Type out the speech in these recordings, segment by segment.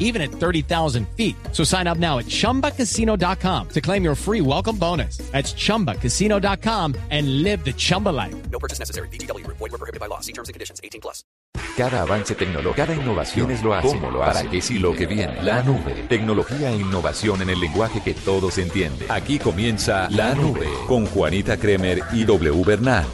even at 30,000 feet. So sign up now at chumbacasino.com to claim your free welcome bonus. That's chumbacasino.com and live the Chumba life. No purchase necessary. BGW. Void were prohibited by law. See terms and conditions. 18 plus. Cada avance tecnológico, cada innovación es lo hace, ¿Cómo lo hace? para si lo que viene, la nube, tecnología e innovación en el lenguaje que todos entienden. Aquí comienza La Nube con Juanita Kremer y W Bernal.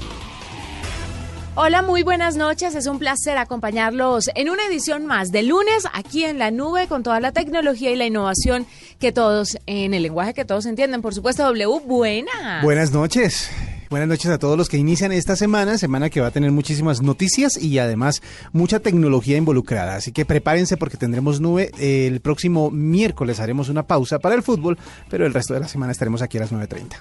Hola, muy buenas noches. Es un placer acompañarlos en una edición más de lunes aquí en la nube con toda la tecnología y la innovación que todos, en el lenguaje que todos entienden. Por supuesto, W, buenas. Buenas noches. Buenas noches a todos los que inician esta semana, semana que va a tener muchísimas noticias y además mucha tecnología involucrada. Así que prepárense porque tendremos nube. El próximo miércoles haremos una pausa para el fútbol, pero el resto de la semana estaremos aquí a las 9.30.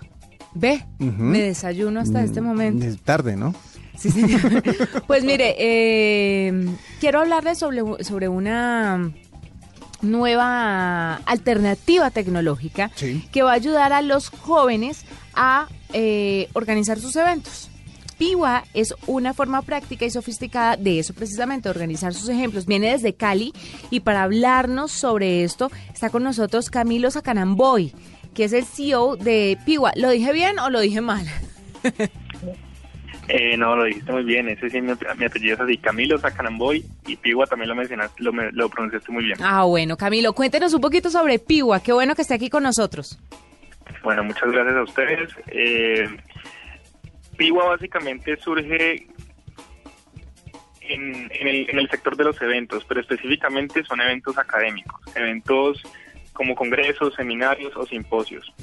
Ve, me desayuno hasta este Mm, momento. Es tarde, ¿no? Sí, señor. Pues mire, eh, quiero hablarles sobre, sobre una nueva alternativa tecnológica Sí. que va a ayudar a los jóvenes a eh, organizar sus eventos. Piwa es una forma práctica y sofisticada de eso precisamente, organizar sus ejemplos. Viene desde Cali y para hablarnos sobre esto está con nosotros Camilo Sacanamboy, que es el CEO de Piwa. ¿Lo dije bien o lo dije mal? Eh, no, lo dijiste muy bien. Ese sí, mi, mi apellido es así. Camilo Sacanamboy y Pigua también lo mencionaste, lo, lo pronunciaste muy bien. Ah, bueno, Camilo, cuéntenos un poquito sobre Piwa. Qué bueno que esté aquí con nosotros. Bueno, muchas gracias a ustedes. Eh, Pigua básicamente surge en, en el, en el sector de los eventos, pero específicamente son eventos académicos, eventos como congresos, seminarios o simposios.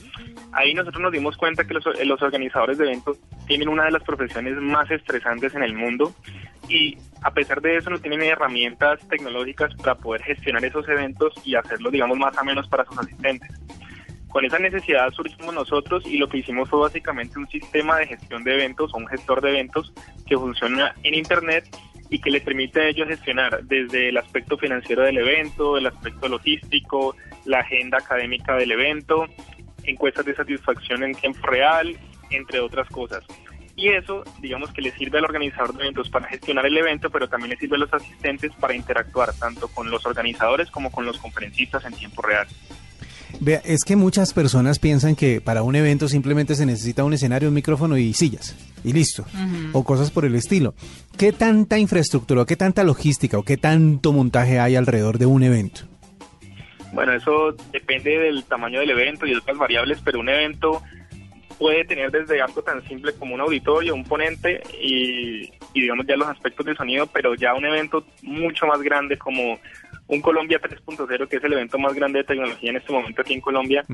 Ahí nosotros nos dimos cuenta que los, eh, los organizadores de eventos tienen una de las profesiones más estresantes en el mundo y a pesar de eso no tienen herramientas tecnológicas para poder gestionar esos eventos y hacerlo, digamos, más o menos para sus asistentes. Con esa necesidad surgimos nosotros y lo que hicimos fue básicamente un sistema de gestión de eventos o un gestor de eventos que funciona en Internet y que le permite a ellos gestionar desde el aspecto financiero del evento, el aspecto logístico, la agenda académica del evento, encuestas de satisfacción en tiempo real, entre otras cosas. Y eso, digamos que le sirve al organizador de eventos para gestionar el evento, pero también le sirve a los asistentes para interactuar tanto con los organizadores como con los conferencistas en tiempo real. Vea, es que muchas personas piensan que para un evento simplemente se necesita un escenario, un micrófono y sillas, y listo, o cosas por el estilo. ¿Qué tanta infraestructura, o qué tanta logística, o qué tanto montaje hay alrededor de un evento? Bueno, eso depende del tamaño del evento y de otras variables, pero un evento puede tener desde algo tan simple como un auditorio, un ponente y, y digamos ya los aspectos de sonido, pero ya un evento mucho más grande como un Colombia 3.0, que es el evento más grande de tecnología en este momento aquí en Colombia,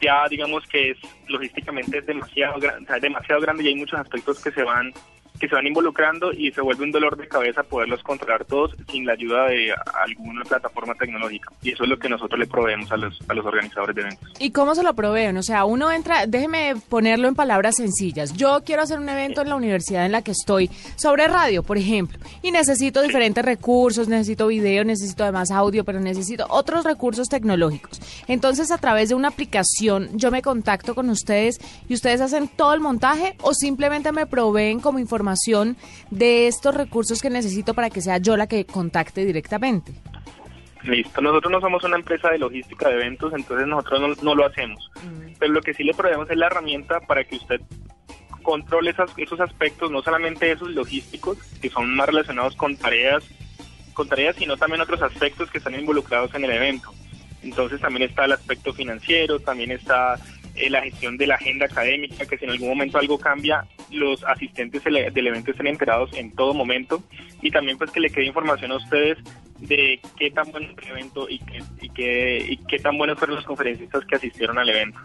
ya digamos que es logísticamente es demasiado grande, o sea, es demasiado grande y hay muchos aspectos que se van que se van involucrando y se vuelve un dolor de cabeza poderlos controlar todos sin la ayuda de alguna plataforma tecnológica. Y eso es lo que nosotros le proveemos a los, a los organizadores de eventos. ¿Y cómo se lo proveen? O sea, uno entra, déjeme ponerlo en palabras sencillas. Yo quiero hacer un evento en la universidad en la que estoy sobre radio, por ejemplo, y necesito diferentes recursos, necesito video, necesito además audio, pero necesito otros recursos tecnológicos. Entonces, a través de una aplicación, yo me contacto con ustedes y ustedes hacen todo el montaje o simplemente me proveen como información de estos recursos que necesito para que sea yo la que contacte directamente. Listo, nosotros no somos una empresa de logística de eventos, entonces nosotros no, no lo hacemos. Pero lo que sí le proveemos es la herramienta para que usted controle esas, esos aspectos, no solamente esos logísticos, que son más relacionados con tareas, con tareas, sino también otros aspectos que están involucrados en el evento. Entonces también está el aspecto financiero, también está eh, la gestión de la agenda académica, que si en algún momento algo cambia, los asistentes del, evento estén enterados en todo momento y también pues que le quede información a ustedes de qué tan bueno fue el evento y qué, y qué, y qué tan buenos fueron los conferencistas que asistieron al evento.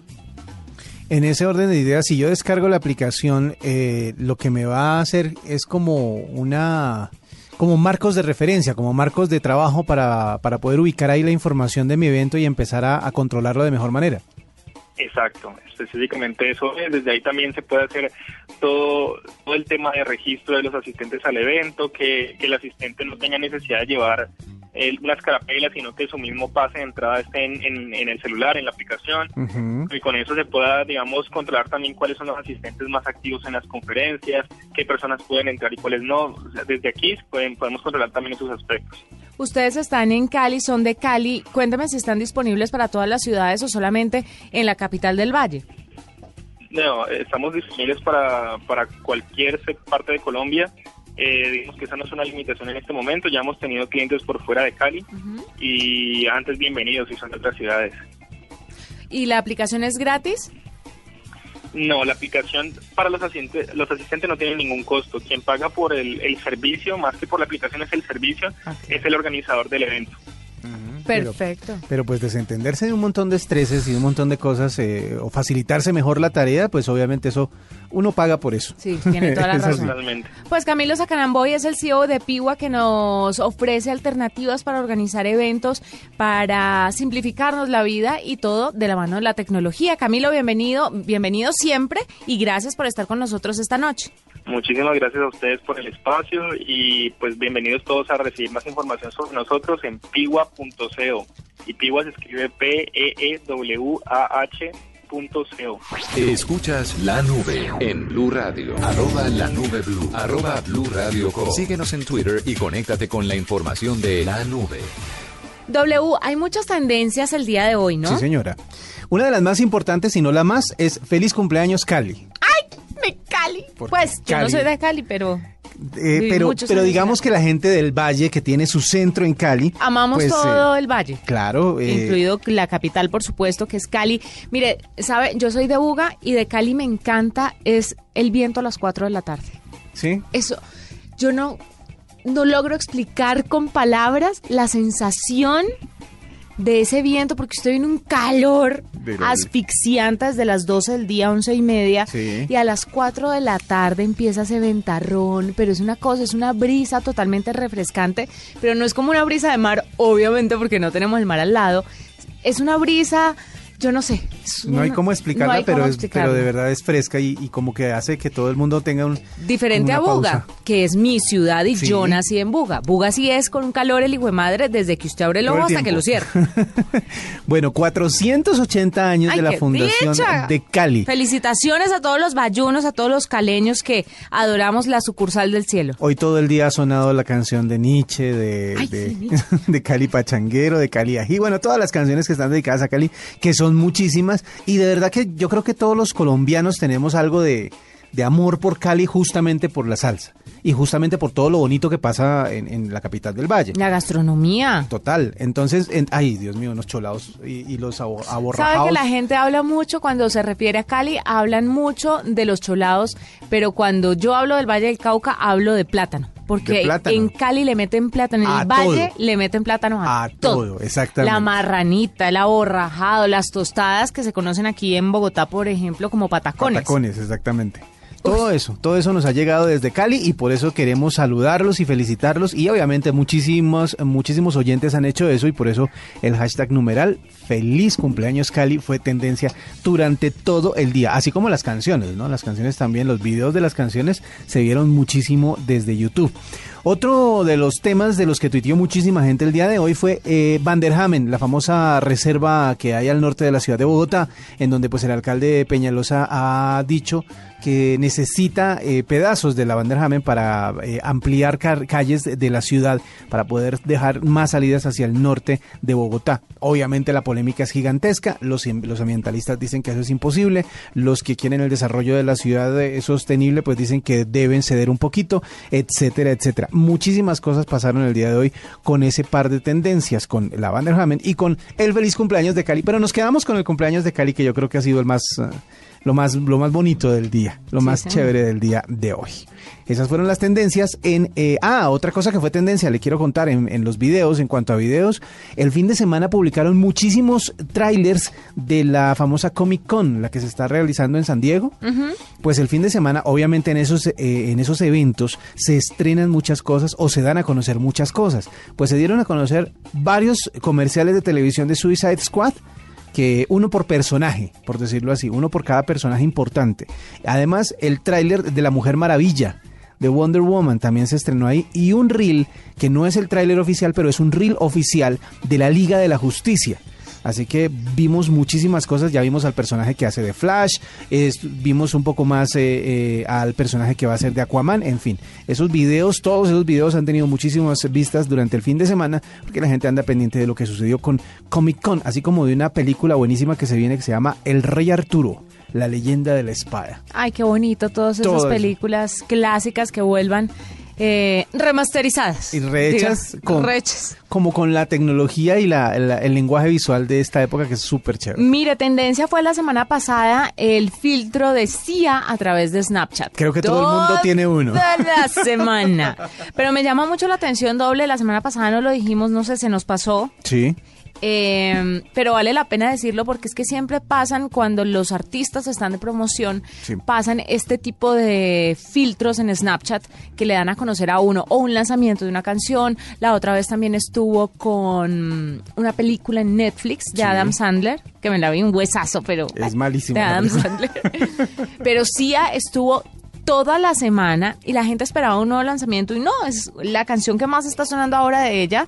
En ese orden de ideas, si yo descargo la aplicación, eh, lo que me va a hacer es como una como marcos de referencia, como marcos de trabajo para, para poder ubicar ahí la información de mi evento y empezar a controlarlo de mejor manera. Exacto, específicamente eso. es. Desde ahí también se puede hacer todo, todo el tema de registro de los asistentes al evento, que, que el asistente no tenga necesidad de llevar eh, unas carapelas, sino que su mismo pase de entrada esté en, en- en el celular, en la aplicación. Y con eso se pueda, digamos, controlar también cuáles son los asistentes más activos en las conferencias, qué personas pueden entrar y cuáles no. O sea, desde aquí pueden, podemos controlar también esos aspectos. Ustedes están en Cali, son de Cali. Cuéntame si están disponibles para todas las ciudades o solamente en la capital del Valle. No, estamos disponibles para, para cualquier parte de Colombia. Eh, digamos que esa no es una limitación en este momento. Ya hemos tenido clientes por fuera de Cali y antes bienvenidos si son de otras ciudades. ¿Y la aplicación es gratis? No, la aplicación para los asistentes, los asistentes no tiene ningún costo. Quien paga por el, el servicio, más que por la aplicación es el servicio, es el organizador del evento. Pero- Perfecto. Pero pues desentenderse de un montón de estreses y de un montón de cosas eh, o facilitarse mejor la tarea, pues obviamente eso uno paga por eso. Sí, tiene toda la razón. Totalmente. Pues Camilo Sacanamboy es el CEO de Piwa que nos ofrece alternativas para organizar eventos, para simplificarnos la vida y todo de la mano de la tecnología. Camilo, bienvenido, bienvenido siempre y gracias por estar con nosotros esta noche. Muchísimas gracias a ustedes por el espacio y pues bienvenidos todos a recibir más información sobre nosotros en piwa.co. Y Piwa se escribe P-E-E-W-A-H.co. Escuchas la nube en Blue Radio. Arroba la nube blue. Arroba Blue Radio Co. Síguenos en Twitter y conéctate con la información de la nube. W, hay muchas tendencias el día de hoy, ¿no? Sí, señora. Una de las más importantes, si no la más, es Feliz cumpleaños Cali. Me Cali. Pues yo no soy de Cali, pero Eh, pero digamos que la gente del Valle, que tiene su centro en Cali, amamos pues, todo eh, el valle. Claro. eh, incluido la capital, por supuesto, que es Cali. Mire, sabe, yo soy de Buga y de Cali me encanta es el viento a las 4 de la tarde. Sí. Eso, yo no, no logro explicar con palabras la sensación de ese viento, porque estoy en un calor asfixiante desde las 12 del día, 11 y media, Sí. y a las 4 de la tarde empieza ese ventarrón, pero es una cosa, es una brisa totalmente refrescante, pero no es como una brisa de mar, obviamente, porque no tenemos el mar al lado, es una brisa, yo no sé. No hay cómo explicarla, no hay pero, cómo es, pero de verdad es fresca y, y como que hace que todo el mundo tenga un... Diferente a Buga, pausa. que es mi ciudad y Sí. yo nací en Buga. Buga sí es con un calor el hijo de madre desde que usted abre el ojo hasta que lo cierra. bueno, 480 años Ay, de la fundación dicha. de Cali. Felicitaciones a todos los bayunos, a todos los caleños que adoramos la sucursal del cielo. Hoy todo el día ha sonado la canción de Nietzsche, de, Ay, de, sí, Nietzsche. de Cali Pachanguero, de Cali Ají, bueno, todas las canciones que están dedicadas a Cali, que son muchísimas, y de verdad que yo creo que todos los colombianos tenemos algo de, de amor por Cali justamente por la salsa, y justamente por todo lo bonito que pasa en, en la capital del Valle. La gastronomía. Total, entonces, en- ay Dios mío, unos cholados y, y los abo- ¿Sabe que la gente habla mucho cuando se refiere a Cali? Hablan mucho de los cholados, pero cuando yo hablo del Valle del Cauca, hablo de plátano. Porque en Cali le meten plátano, en A el Valle todo. le meten plátano a, A todo, exactamente. La marranita, el aborrajado, las tostadas que se conocen aquí en Bogotá, por ejemplo, como patacones. Patacones, exactamente. Todo eso, todo eso nos ha llegado desde Cali y por eso queremos saludarlos y felicitarlos y obviamente muchísimos, muchísimos oyentes han hecho eso y por eso el hashtag numeral feliz cumpleaños Cali fue tendencia durante todo el día, así como las canciones, ¿no? Las canciones también, los videos de las canciones se vieron muchísimo desde YouTube. Otro de los temas de los que tuiteó muchísima gente el día de hoy fue eh, Vanderhamen, la famosa reserva que hay al norte de la ciudad de Bogotá, en donde pues el alcalde Peñalosa ha dicho que necesita eh, pedazos de la Vanderhamen para eh, ampliar calles de, la ciudad, para poder dejar más salidas hacia el norte de Bogotá. Obviamente la polémica es gigantesca, los, los ambientalistas dicen que eso es imposible, los que quieren el desarrollo de la ciudad eh, sostenible pues dicen que deben ceder un poquito, etcétera, etcétera. Muchísimas cosas pasaron el día de hoy con ese par de tendencias, con la Vanderhamen y con el feliz cumpleaños de Cali, pero nos quedamos con el cumpleaños de Cali que yo creo que ha sido el más... eh, lo más, lo más bonito del día, lo Sí, más chévere del día de hoy. Esas fueron las tendencias en... eh, ah, otra cosa que fue tendencia, le quiero contar en, en los videos, en cuanto a videos, el fin de semana publicaron muchísimos trailers de la famosa Comic Con, la que se está realizando en San Diego. Pues el fin de semana, obviamente en esos, eh, en esos eventos se estrenan muchas cosas o se dan a conocer muchas cosas. Pues se dieron a conocer varios comerciales de televisión de Suicide Squad, que uno por personaje, por decirlo así, uno por cada personaje importante. Además, el tráiler de La Mujer Maravilla de Wonder Woman también se estrenó ahí y un reel que no es el tráiler oficial, pero es un reel oficial de la Liga de la Justicia. Así que vimos muchísimas cosas, ya vimos al personaje que hace de Flash, es- vimos un poco más eh, eh, al personaje que va a ser de Aquaman, en fin, esos videos, todos esos videos han tenido muchísimas vistas durante el fin de semana, porque la gente anda pendiente de lo que sucedió con Comic Con, así como de una película buenísima que se viene que se llama El Rey Arturo, la leyenda de la espada. Ay, qué bonito todas esas Todo eso. películas clásicas que vuelvan eh, remasterizadas. Y rehechas Diga, con- rehechas. Como con la tecnología y la- la- el lenguaje visual de esta época que es súper chévere. Mire, tendencia fue la semana pasada el filtro de CIA a través de Snapchat. Creo que todo el mundo tiene uno. Toda la semana. Pero me llama mucho la atención doble. La semana pasada no lo dijimos, no sé, se nos pasó. Sí. Eh, pero vale la pena decirlo porque es que siempre pasan cuando los artistas están de promoción, Sí. pasan este tipo de filtros en Snapchat que le dan a conocer a uno o un lanzamiento de una canción. La otra vez también estuvo con una película en Netflix de Adam Sandler, que me la vi un huesazo, pero Es malísimo De Adam. Sandler. pero Sia estuvo toda la semana y la gente esperaba un nuevo lanzamiento y no, es la canción que más está sonando ahora de ella,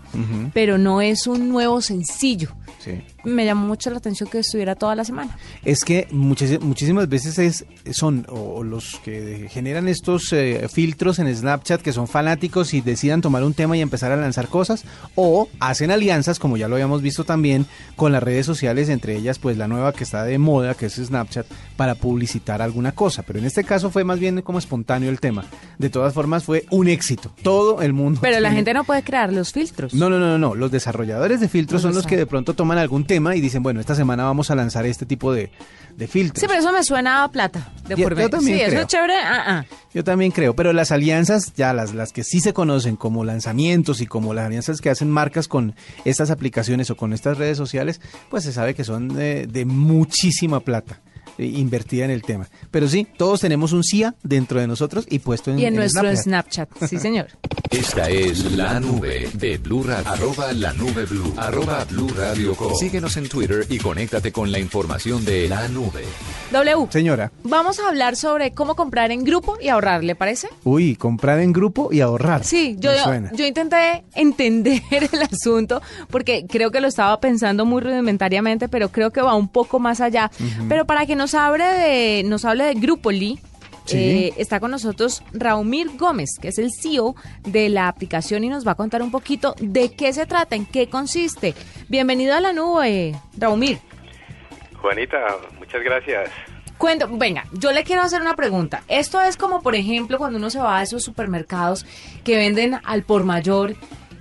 pero no es un nuevo sencillo. Sí. Me llamó mucho la atención que estuviera toda la semana. Es que muchis- muchísimas veces es, son o los que generan estos eh, filtros en Snapchat que son fanáticos y decidan tomar un tema y empezar a lanzar cosas o hacen alianzas, como ya lo habíamos visto también, con las redes sociales, entre ellas pues la nueva que está de moda, que es Snapchat, para publicitar alguna cosa. Pero en este caso fue más bien como espontáneo el tema. De todas formas fue un éxito. Todo el mundo. Pero la gente no puede crear los filtros. No, no, no, no, no. Los desarrolladores de filtros Los son los que de pronto toman algún tema y dicen, bueno, esta semana vamos a lanzar este tipo de, de filtros. Sí, pero eso me suena a plata. De Yo- por yo medio. también sí, eso creo. es chévere. Ah, ah. Yo también creo, pero las alianzas, ya las, las que sí se conocen como lanzamientos y como las alianzas que hacen marcas con estas aplicaciones o con estas redes sociales, pues se sabe que son de, de muchísima plata eh, invertida en el tema. Pero sí, todos tenemos un CIA dentro de nosotros y puesto en, Y en en nuestro Snapchat. Snapchat. Sí, señor. Esta es la nube de Blue Radio. Arroba la nube Blue. Arroba Blue Radio Co. Síguenos en Twitter y conéctate con la información de la nube. W. Señora, Vamos a hablar sobre cómo comprar en grupo y ahorrar, ¿le parece? uy, comprar en grupo y ahorrar. Sí, yo, yo intenté entender el asunto porque creo que lo estaba pensando muy rudimentariamente, pero creo que va un poco más allá. Pero para que nos hable de, nos hable de Grupoli, Sí. eh, está con nosotros Raumir Gómez, que es el CEO de la aplicación y nos va a contar un poquito de qué se trata, en qué consiste. Bienvenido a la nube, Raumir. Juanita, muchas gracias. Cuento, venga, yo le quiero hacer una pregunta. Esto es como, por ejemplo, cuando uno se va a esos supermercados que venden al por mayor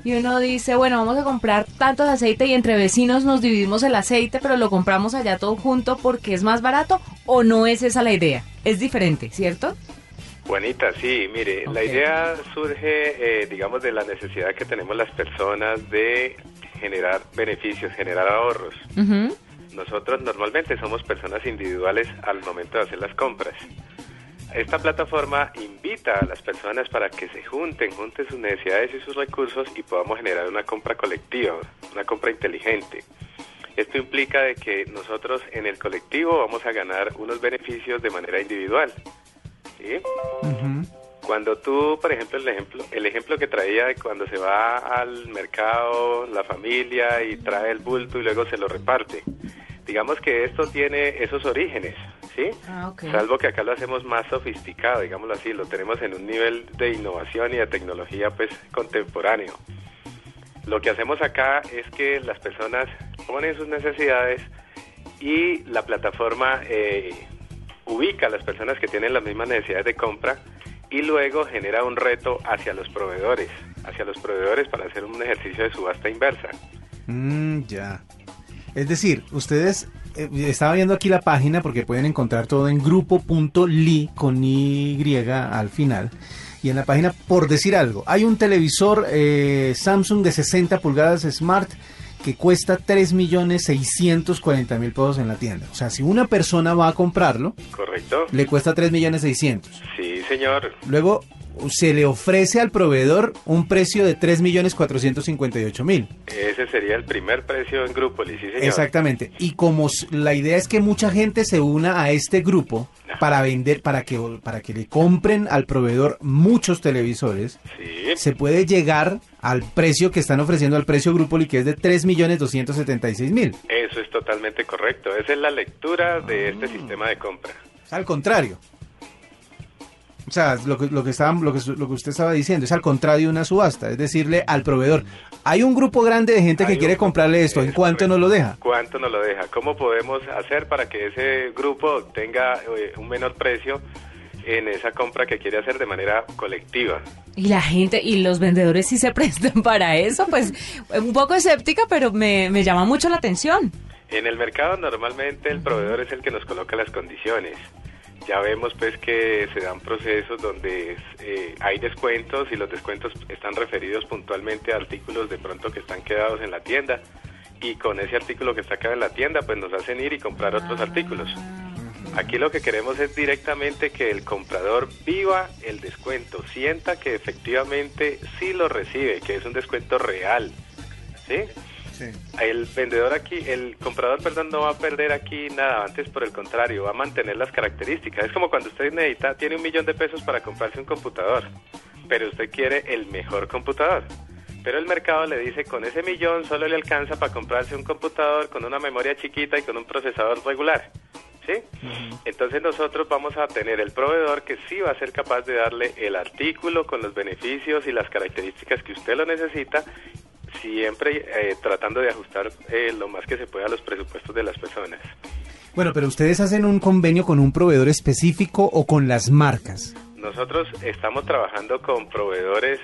y uno dice, bueno, vamos a comprar tantos aceite y entre vecinos nos dividimos el aceite, pero lo compramos allá todo junto porque es más barato o no es esa la idea. Es diferente, ¿cierto? Juanita, sí, mire, la idea surge, eh, digamos, de la necesidad que tenemos las personas de generar beneficios, generar ahorros. Ujú. Nosotros normalmente somos personas individuales al momento de hacer las compras. Esta plataforma invita a las personas para que se junten, junten sus necesidades y sus recursos y podamos generar una compra colectiva, una compra inteligente. Esto implica de que nosotros en el colectivo vamos a ganar unos beneficios de manera individual. ¿sí? Cuando tú, por ejemplo, el ejemplo, el ejemplo que traía de cuando se va al mercado la familia y trae el bulto y luego se lo reparte. Digamos que esto tiene esos orígenes, ¿sí? Ah. Salvo que acá lo hacemos más sofisticado, digámoslo así, lo tenemos en un nivel de innovación y de tecnología pues contemporáneo. Lo que hacemos acá es que las personas ponen sus necesidades y la plataforma eh, ubica a las personas que tienen las mismas necesidades de compra y luego genera un reto hacia los proveedores, hacia los proveedores para hacer un ejercicio de subasta inversa. Mm, ya. Es decir, ustedes, eh, estaba viendo aquí la página porque pueden encontrar todo en grupo.li con Y al final. Y en la página, por decir algo, hay un televisor eh, Samsung de 60 pulgadas Smart que cuesta 3.640.000 pesos en la tienda. O sea, si una persona va a comprarlo, ¿Correcto? le cuesta 3.600.000. Sí, señor. Luego, se le ofrece al proveedor un precio de 3.458.000. Ese sería el primer precio en grupo, sí señor. Exactamente. Y como la idea es que mucha gente se una a este grupo para vender, para que, para que le compren al proveedor muchos televisores, Sí, se puede llegar al precio que están ofreciendo al precio Grupoli, que es de 3.276.000. eso es totalmente correcto. Esa es la lectura de este sistema de compra. Es al contrario. O sea, lo que, lo, que estaba, lo, que, lo que usted estaba diciendo es al contrario de una subasta, es decirle al proveedor, hay un grupo grande de gente Hay que quiere grupo- comprarle esto, ¿en cuánto nos lo deja? ¿Cuánto nos lo deja? ¿Cómo podemos hacer para que ese grupo tenga eh, un menor precio en esa compra que quiere hacer de manera colectiva? Y la gente y los vendedores sí se prestan para eso, pues un poco escéptica, pero me, me llama mucho la atención. En el mercado normalmente el proveedor es el que nos coloca las condiciones. Ya vemos pues que se dan procesos donde eh, hay descuentos y los descuentos están referidos puntualmente a artículos de pronto que están quedados en la tienda y con ese artículo que está quedado en la tienda pues nos hacen ir y comprar otros artículos. Aquí lo que queremos es directamente que el comprador viva el descuento, sienta que efectivamente sí lo recibe, que es un descuento real. ¿Sí? El vendedor aquí, el comprador, perdón, no va a perder aquí nada, antes por el contrario, va a mantener las características. Es como cuando usted necesita, tiene un millón de pesos para comprarse un computador, pero usted quiere el mejor computador. Pero el mercado le dice, con ese millón solo le alcanza para comprarse un computador con una memoria chiquita y con un procesador regular. ¿Sí? Entonces nosotros vamos a tener el proveedor que sí va a ser capaz de darle el artículo con los beneficios y las características que usted lo necesita siempre eh, tratando de ajustar eh, lo más que se pueda a los presupuestos de las personas. Bueno, pero ustedes hacen un convenio con un proveedor específico o con las marcas. Nosotros estamos trabajando con proveedores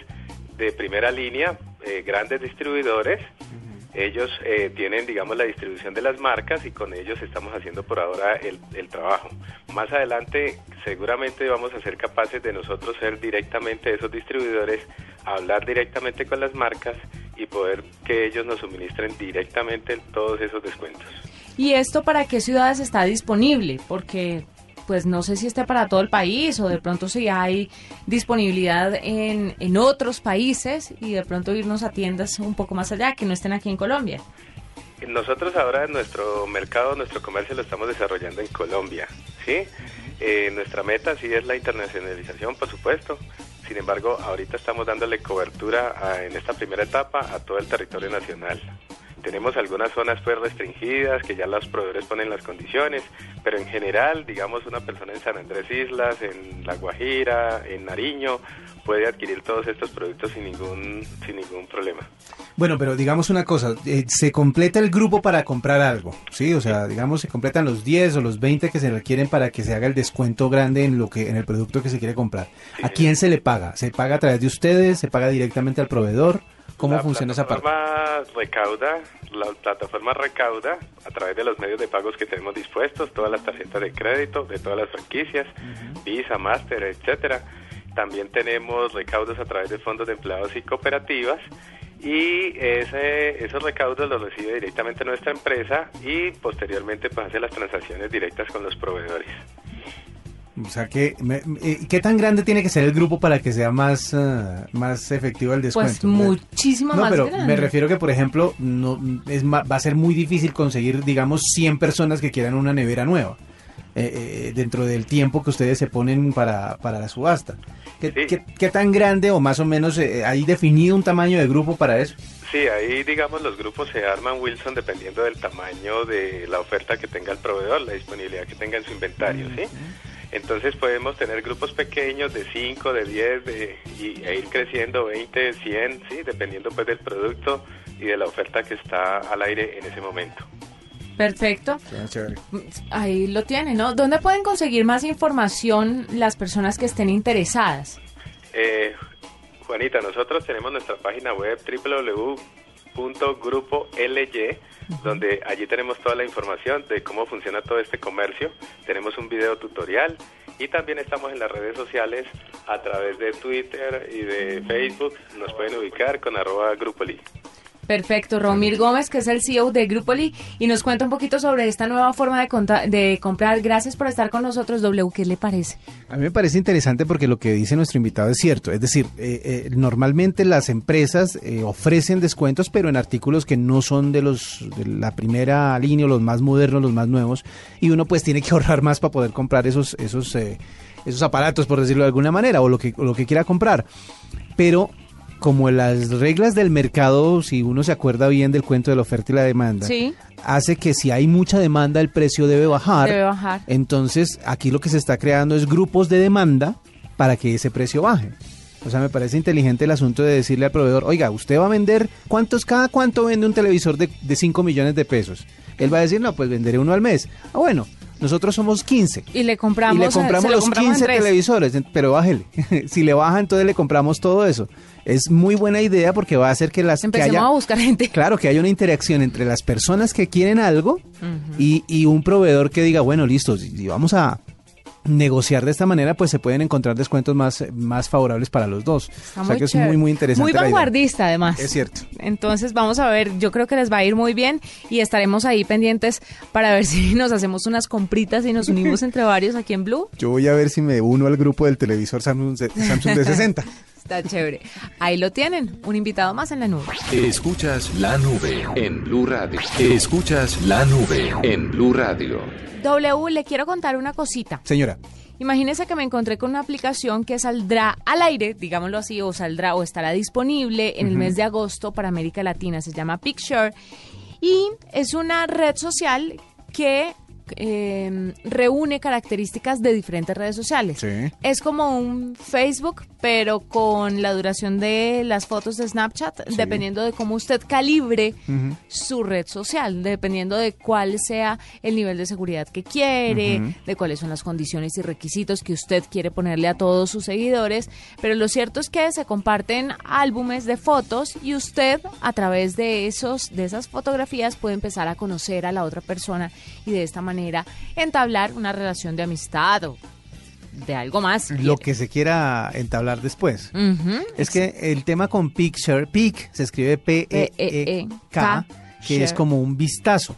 de primera línea, eh, grandes distribuidores. Ellos eh, tienen, digamos, la distribución de las marcas y con ellos estamos haciendo por ahora el, el trabajo. Más adelante seguramente vamos a ser capaces de nosotros ser directamente esos distribuidores, hablar directamente con las marcas y poder que ellos nos suministren directamente todos esos descuentos. ¿Y esto para qué ciudades está disponible? Porque pues no sé si está para todo el país o de pronto si hay disponibilidad en, en otros países y de pronto irnos a tiendas un poco más allá que no estén aquí en Colombia. Nosotros ahora nuestro mercado, nuestro comercio lo estamos desarrollando en Colombia, ¿sí? Eh, nuestra meta sí es la internacionalización, por supuesto. Sin embargo, ahorita estamos dándole cobertura en esta primera etapa a todo el territorio nacional. Tenemos algunas zonas pues restringidas que ya los proveedores ponen las condiciones, pero en general, digamos, una persona en San Andrés Islas, en La Guajira, en Nariño, puede adquirir todos estos productos sin ningún sin ningún problema. Bueno, pero digamos una cosa, eh, se completa el grupo para comprar algo, ¿sí? O sea, digamos, se completan los 10 o los 20 que se requieren para que se haga el descuento grande en lo que en el producto que se quiere comprar. ¿A quién se le paga? ¿Se paga a través de ustedes? ¿Se paga directamente al proveedor? ¿Cómo la funciona esa parte? plataforma recauda, la plataforma recauda a través de los medios de pagos que tenemos dispuestos, todas las tarjetas de crédito de todas las franquicias, Visa, Master, etcétera. También tenemos recaudos a través de fondos de empleados y cooperativas y ese, esos recaudos los recibe directamente nuestra empresa y posteriormente pues hace las transacciones directas con los proveedores. O sea, que, me- eh, ¿qué tan grande tiene que ser el grupo para que sea más, ah, más efectivo el descuento? Pues muchísimo No, más pero grande. me refiero que, por ejemplo, no es ma- va a ser muy difícil conseguir, digamos, 100 personas que quieran una nevera nueva eh, eh, dentro del tiempo que ustedes se ponen para, para la subasta. ¿Qué, Sí. qué- qué tan grande o más o menos eh, hay definido un tamaño de grupo para eso? Sí, ahí digamos los grupos se arman, Wilson, dependiendo del tamaño de la oferta que tenga el proveedor, la disponibilidad que tenga en su inventario, ¿sí? Entonces podemos tener grupos pequeños de 5, de 10 de, y, e ir creciendo 20, 100, ¿sí? Dependiendo pues del producto y de la oferta que está al aire en ese momento. Perfecto. Ahí lo tienen, ¿no? ¿Dónde pueden conseguir más información las personas que estén interesadas? Eh, Juanita, nosotros tenemos nuestra página web www.grupoly, donde allí tenemos toda la información de cómo funciona todo este comercio. Tenemos un video tutorial y también estamos en las redes sociales a través de Twitter y de Facebook. Nos pueden ubicar con arroba Grupoli. Perfecto, Romir Gómez, que es el CEO de Grupoli, y nos cuenta un poquito sobre esta nueva forma de, conta- de comprar. Gracias por estar con nosotros, W. ¿Qué le parece? A mí me parece interesante porque lo que dice nuestro invitado es cierto. Es decir, eh, eh, normalmente las empresas eh, ofrecen descuentos, pero en artículos que no son de los de la primera línea, los más modernos, los más nuevos, y uno pues tiene que ahorrar más para poder comprar esos esos eh, esos aparatos, por decirlo de alguna manera, o lo que o lo que quiera comprar. Pero como las reglas del mercado, si uno se acuerda bien del cuento de la oferta y la demanda, Sí. hace que si hay mucha demanda el precio debe bajar. Debe bajar. Entonces, aquí lo que se está creando es grupos de demanda para que ese precio baje. O sea, me parece inteligente el asunto de decirle al proveedor, oiga, usted va a vender, ¿cuántos, cada cuánto vende un televisor de, de 5 millones de pesos? Él va a decir, no, pues venderé uno al mes. Ah, bueno, nosotros somos 15. Y le compramos, y le compramos lo los compramos en 15 tres. televisores, pero bájele. si le baja, entonces le compramos todo eso. Es muy buena idea porque va a hacer que las que Empecemos haya- a buscar gente. Claro, que haya una interacción entre las personas que quieren algo y, y un proveedor que diga, bueno, listo, si vamos a negociar de esta manera, pues se pueden encontrar descuentos más, más favorables para los dos. Está o sea muy que es muy, muy interesante. Muy vanguardista, además. Es cierto. Entonces vamos a ver, yo creo que les va a ir muy bien y estaremos ahí pendientes para ver si nos hacemos unas compritas y nos unimos entre varios aquí en Blue. Yo voy a ver si me uno al grupo del televisor Samsung, Samsung de 60. Está chévere. Ahí lo tienen, un invitado más en la nube. Escuchas la nube en Blue Radio. Escuchas la nube en Blue Radio. W, le quiero contar una cosita. Señora, Imagínese que me encontré con una aplicación que saldrá al aire, digámoslo así, o saldrá o estará disponible en el mes de agosto para América Latina. Se llama Picture y es una red social que eh, reúne características de diferentes redes sociales. Sí. Es como un Facebook, pero con la duración de las fotos de Snapchat, dependiendo de cómo usted calibre su red social, dependiendo de cuál sea el nivel de seguridad que quiere, de cuáles son las condiciones y requisitos que usted quiere ponerle a todos sus seguidores. Pero lo cierto es que se comparten álbumes de fotos y usted a través de esos de esas fotografías puede empezar a conocer a la otra persona y de esta manera entablar una relación de amistad o de algo más. lo que se quiera entablar después. Es que el tema con Picture, Pic, se escribe P-E-E-K, que es como un vistazo.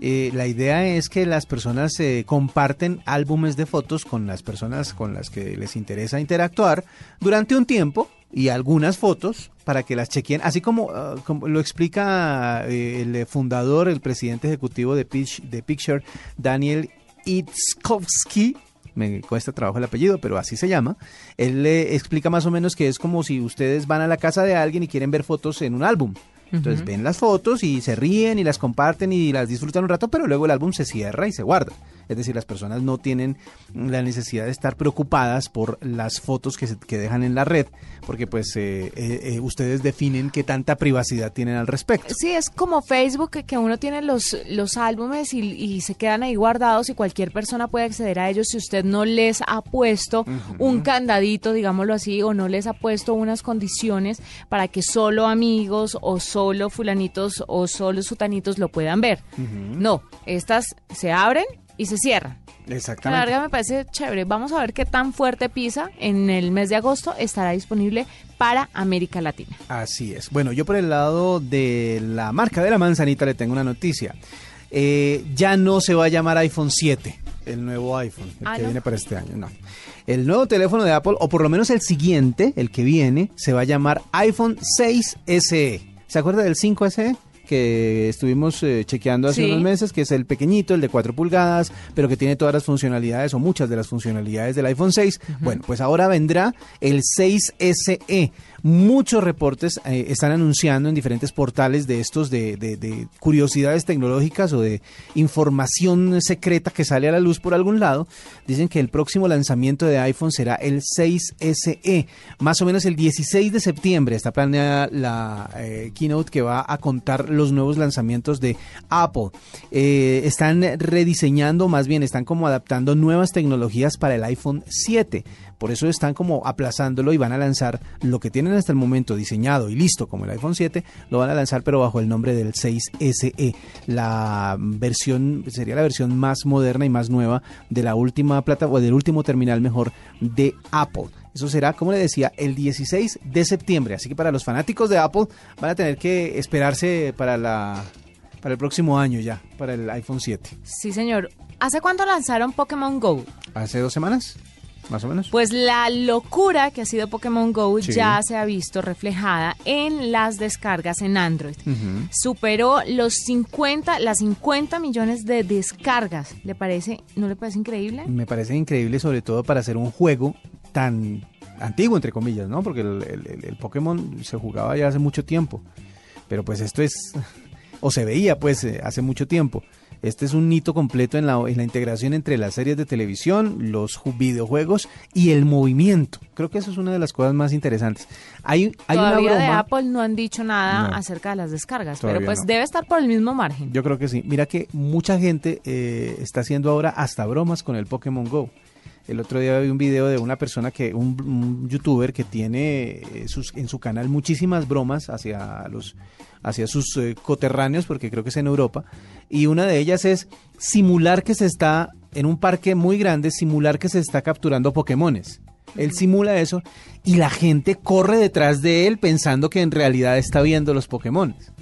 Eh, la idea es que las personas eh, comparten álbumes de fotos con las personas con las que les interesa interactuar durante un tiempo y algunas fotos para que las chequeen, así como, ah, como lo explica eh, el fundador, el presidente ejecutivo de, Pitch- de Picture, Daniel Itzkowski. Me cuesta trabajo el apellido, pero así se llama. Él le explica más o menos que es como si ustedes van a la casa de alguien y quieren ver fotos en un álbum. Entonces ven las fotos y se ríen y las comparten y las disfrutan un rato, pero luego el álbum se cierra y se guarda. Es decir, las personas no tienen la necesidad de estar preocupadas por las fotos que, se, que dejan en la red, porque pues eh, eh, eh, ustedes definen qué tanta privacidad tienen al respecto. Sí, es como Facebook que- uno tiene los, los álbumes y, y se quedan ahí guardados y cualquier persona puede acceder a ellos si usted no les ha puesto un candadito, digámoslo así, o no les ha puesto unas condiciones para que solo amigos o solo fulanitos o solo sutanitos lo puedan ver. No, estas se abren y se cierran. A la Exactamente. larga me parece chévere. Vamos a ver qué tan fuerte pisa en el mes de agosto estará disponible para América Latina. Así es. Bueno, yo por el lado de la marca de la manzanita le tengo una noticia. Eh, ya no se va a llamar iPhone 7, el nuevo iPhone, el Ah, que ¿no? viene para este año. No. El nuevo teléfono de Apple, o por lo menos el siguiente, el que viene, se va a llamar iPhone 6 SE. ¿Se acuerda del 5 SE? Que estuvimos eh, chequeando hace Sí. unos meses, que es el pequeñito, el de 4 pulgadas, pero que tiene todas las funcionalidades o muchas de las funcionalidades del iPhone 6. Bueno, pues ahora vendrá el 6 SE. Muchos reportes eh, están anunciando en diferentes portales de estos de, de- de curiosidades tecnológicas o de información secreta que sale a la luz por algún lado. Dicen que el próximo lanzamiento de iPhone será el 6 SE. Más o menos el 16 de septiembre está planeada la eh, keynote que va a contar los nuevos lanzamientos de Apple. Eh, están rediseñando, más bien están como adaptando nuevas tecnologías para el iPhone 7. Por eso están como aplazándolo y van a lanzar lo que tienen hasta el momento diseñado y listo como el iPhone 7, lo van a lanzar pero bajo el nombre del 6 SE. La versión sería la versión más moderna y más nueva de la última plata o del último terminal mejor de Apple. Eso será, como le decía, el 16 de septiembre. Así que para los fanáticos de Apple van a tener que esperarse para la para el próximo año ya, para el iPhone 7. Sí, señor. ¿Hace cuánto lanzaron Pokémon Go? ¿Hace dos semanas? Más o menos. Pues la locura que ha sido Pokémon Go Sí. ya se ha visto reflejada en las descargas en Android. Superó los 50, las 50 millones de descargas. ¿Le parece, no le parece increíble? Me parece increíble, sobre todo para hacer un juego tan antiguo, entre comillas, ¿no? Porque el, el- el- el Pokémon se jugaba ya hace mucho tiempo. Pero pues esto es, o se veía pues eh, hace mucho tiempo. Este es un hito completo en la, en la integración entre las series de televisión, los ju- videojuegos y el movimiento. Creo que eso es una de las cosas más interesantes. Hay, hay una Todavía de broma. Apple no han dicho nada No. acerca de las descargas, pero pues no. debe estar por el mismo margen. Yo creo que sí. Mira que mucha gente eh, está haciendo ahora hasta bromas con el Pokémon Go. El otro día vi un video de una persona que, un, un youtuber que tiene eh, sus, en su canal muchísimas bromas hacia los, hacia sus eh, coterráneos, porque creo que es en Europa. Y una de ellas es simular que se está en un parque muy grande, simular que se está capturando Pokémones. Él simula eso y la gente corre detrás de él pensando que en realidad está viendo los Pokémones.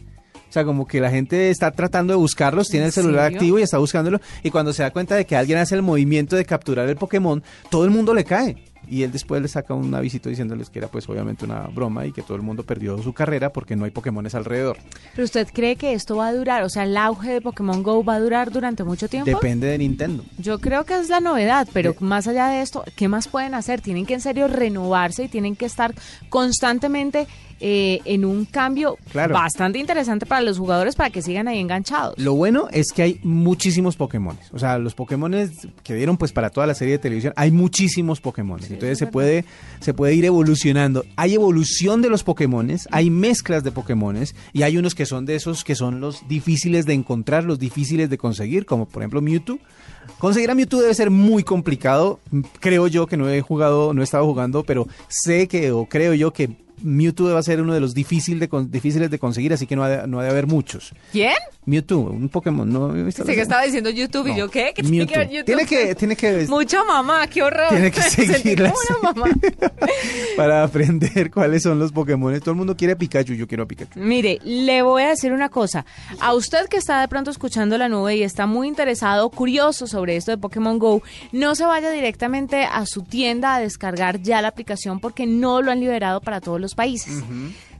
O sea, como que la gente está tratando de buscarlos, tiene el ¿En celular serio? activo y está buscándolo. Y cuando se da cuenta de que alguien hace el movimiento de capturar el Pokémon, todo el mundo le cae. Y él después le saca un avisito diciéndoles que era pues obviamente una broma y que todo el mundo perdió su carrera porque no hay Pokémones alrededor. ¿Pero usted cree que esto va a durar? O sea, el auge de Pokémon Go va a durar durante mucho tiempo. Depende de Nintendo. Yo creo que es la novedad, pero más allá de esto, ¿qué más pueden hacer? Tienen que en serio renovarse y tienen que estar constantemente eh, en un cambio Claro. bastante interesante para los jugadores para que sigan ahí enganchados. Lo bueno es que hay muchísimos Pokémones. O sea, los Pokémones que dieron pues para toda la serie de televisión, hay muchísimos Pokémones. Entonces se puede, se puede ir evolucionando. Hay evolución de los Pokémones, hay mezclas de Pokémones y hay unos que son de esos que son los difíciles de encontrar, los difíciles de conseguir, como por ejemplo Mewtwo. Conseguir a Mewtwo debe ser muy complicado. Creo yo que no he jugado, no he estado jugando, pero sé que, o creo yo que Mewtwo va a ser uno de los difícil de difíciles de conseguir, así que no ha de, no ha de haber muchos. ¿Quién? Mewtwo, un Pokémon, ¿no? Sí, que estaba diciendo YouTube y yo, ¿qué? ¿Qué tiene que ver. YouTube? Tiene que, tiene que Mucha mamá, qué horror. Tiene que seguirlas. para aprender cuáles son los Pokémon. Todo el mundo quiere a Pikachu, yo quiero a Pikachu. Mire, le voy a decir una cosa. A usted que está de pronto escuchando la nube y está muy interesado, curioso sobre esto de Pokémon Go, no se vaya directamente a su tienda a descargar ya la aplicación porque no lo han liberado para todos los países.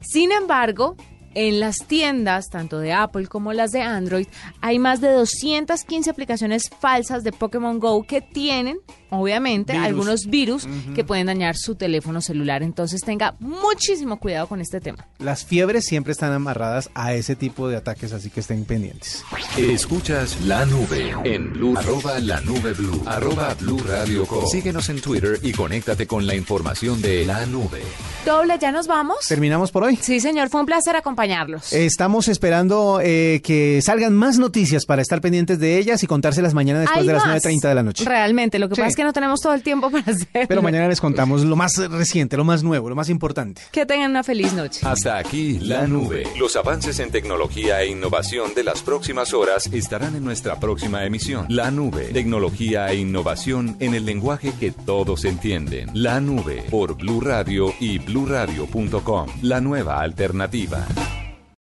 Sin embargo, en las tiendas, tanto de Apple como las de Android, hay más de 215 aplicaciones falsas de Pokémon Go que tienen, obviamente, Virus. algunos virus que pueden dañar su teléfono celular. Entonces tenga muchísimo cuidado con este tema. Las fiebres siempre están amarradas a ese tipo de ataques, así que estén pendientes. Escuchas la nube en Blue, arroba la nube Blue, arroba Blue Radio Co. Síguenos en Twitter y conéctate con la información de la nube. Doble, ¿ya nos vamos? Terminamos por hoy. Sí, señor, fue un placer acompañarlos. Estamos esperando eh, que salgan más noticias para estar pendientes de ellas y contárselas mañana después Hay de las más. 9.30 de la noche. Realmente, lo que Sí. pasa es que no tenemos todo el tiempo para hacerlo. Pero mañana les contamos lo más reciente, lo más nuevo, lo más importante. Que tengan una feliz noche. Hasta aquí la nube. Los avances en tecnología e innovación de las próximas horas estarán en nuestra próxima emisión. La nube. Tecnología e innovación en el lenguaje que todos entienden. La nube por Blue Radio y bluradio.com. La nueva alternativa.